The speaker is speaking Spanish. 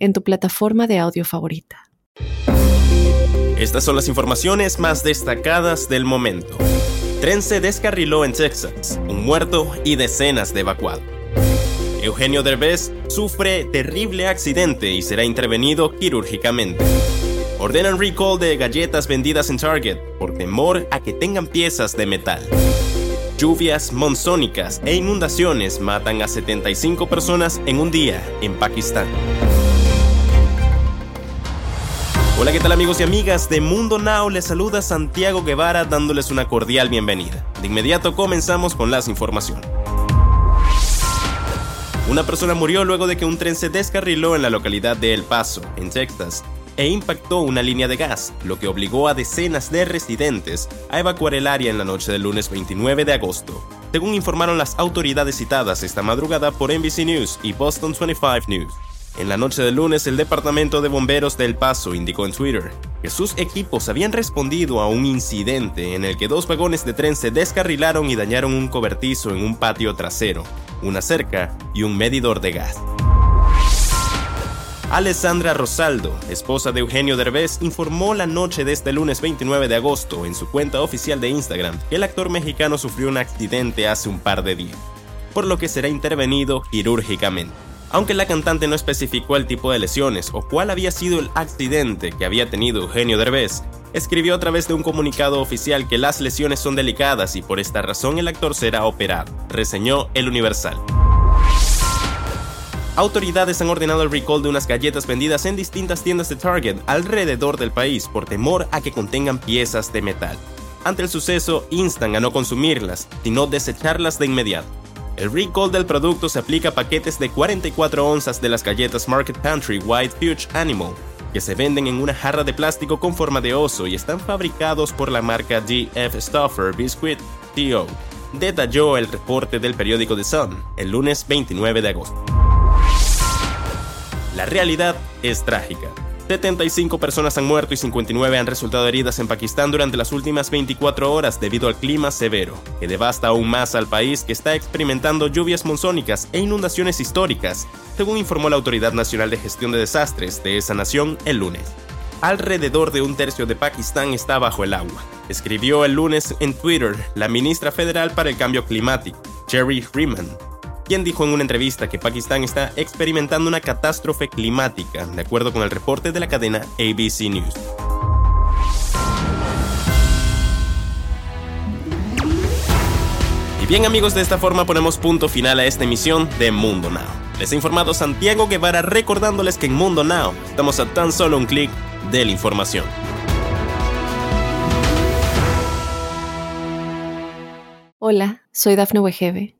en tu plataforma de audio favorita. Estas son las informaciones más destacadas del momento. Tren se descarriló en Texas, un muerto y decenas de evacuados. Eugenio Derbez sufre terrible accidente y será intervenido quirúrgicamente. Ordenan recall de galletas vendidas en Target por temor a que tengan piezas de metal. Lluvias monzónicas e inundaciones matan a 75 personas en un día en Pakistán. Hola, ¿qué tal amigos y amigas de Mundo Now? Les saluda Santiago Guevara dándoles una cordial bienvenida. De inmediato comenzamos con las informaciones. Una persona murió luego de que un tren se descarriló en la localidad de El Paso, en Texas, e impactó una línea de gas, lo que obligó a decenas de residentes a evacuar el área en la noche del lunes 29 de agosto, según informaron las autoridades citadas esta madrugada por NBC News y Boston 25 News. En la noche del lunes, el Departamento de Bomberos de El Paso indicó en Twitter que sus equipos habían respondido a un incidente en el que dos vagones de tren se descarrilaron y dañaron un cobertizo en un patio trasero, una cerca y un medidor de gas. Alessandra Rosaldo, esposa de Eugenio Derbez, informó la noche de este lunes 29 de agosto en su cuenta oficial de Instagram que el actor mexicano sufrió un accidente hace un par de días, por lo que será intervenido quirúrgicamente. Aunque la cantante no especificó el tipo de lesiones o cuál había sido el accidente que había tenido Eugenio Derbez, escribió a través de un comunicado oficial que las lesiones son delicadas y por esta razón el actor será operado, reseñó El Universal. Autoridades han ordenado el recall de unas galletas vendidas en distintas tiendas de Target alrededor del país por temor a que contengan piezas de metal. Ante el suceso, instan a no consumirlas, sino desecharlas de inmediato. El recall del producto se aplica a paquetes de 44 onzas de las galletas Market Pantry White Huge Animal, que se venden en una jarra de plástico con forma de oso y están fabricados por la marca GF Stuffer Biscuit TO, detalló el reporte del periódico The Sun el lunes 29 de agosto. La realidad es trágica. 75 personas han muerto y 59 han resultado heridas en Pakistán durante las últimas 24 horas debido al clima severo, que devasta aún más al país que está experimentando lluvias monzónicas e inundaciones históricas, según informó la Autoridad Nacional de Gestión de Desastres de esa nación el lunes. Alrededor de un tercio de Pakistán está bajo el agua, escribió el lunes en Twitter la ministra federal para el cambio climático, Jerry Freeman, quien dijo en una entrevista que Pakistán está experimentando una catástrofe climática, de acuerdo con el reporte de la cadena ABC News. Y bien amigos, de esta forma ponemos punto final a esta emisión de Mundo Now. Les ha informado Santiago Guevara recordándoles que en Mundo Now estamos a tan solo un clic de la información. Hola, soy Dafne Wegebe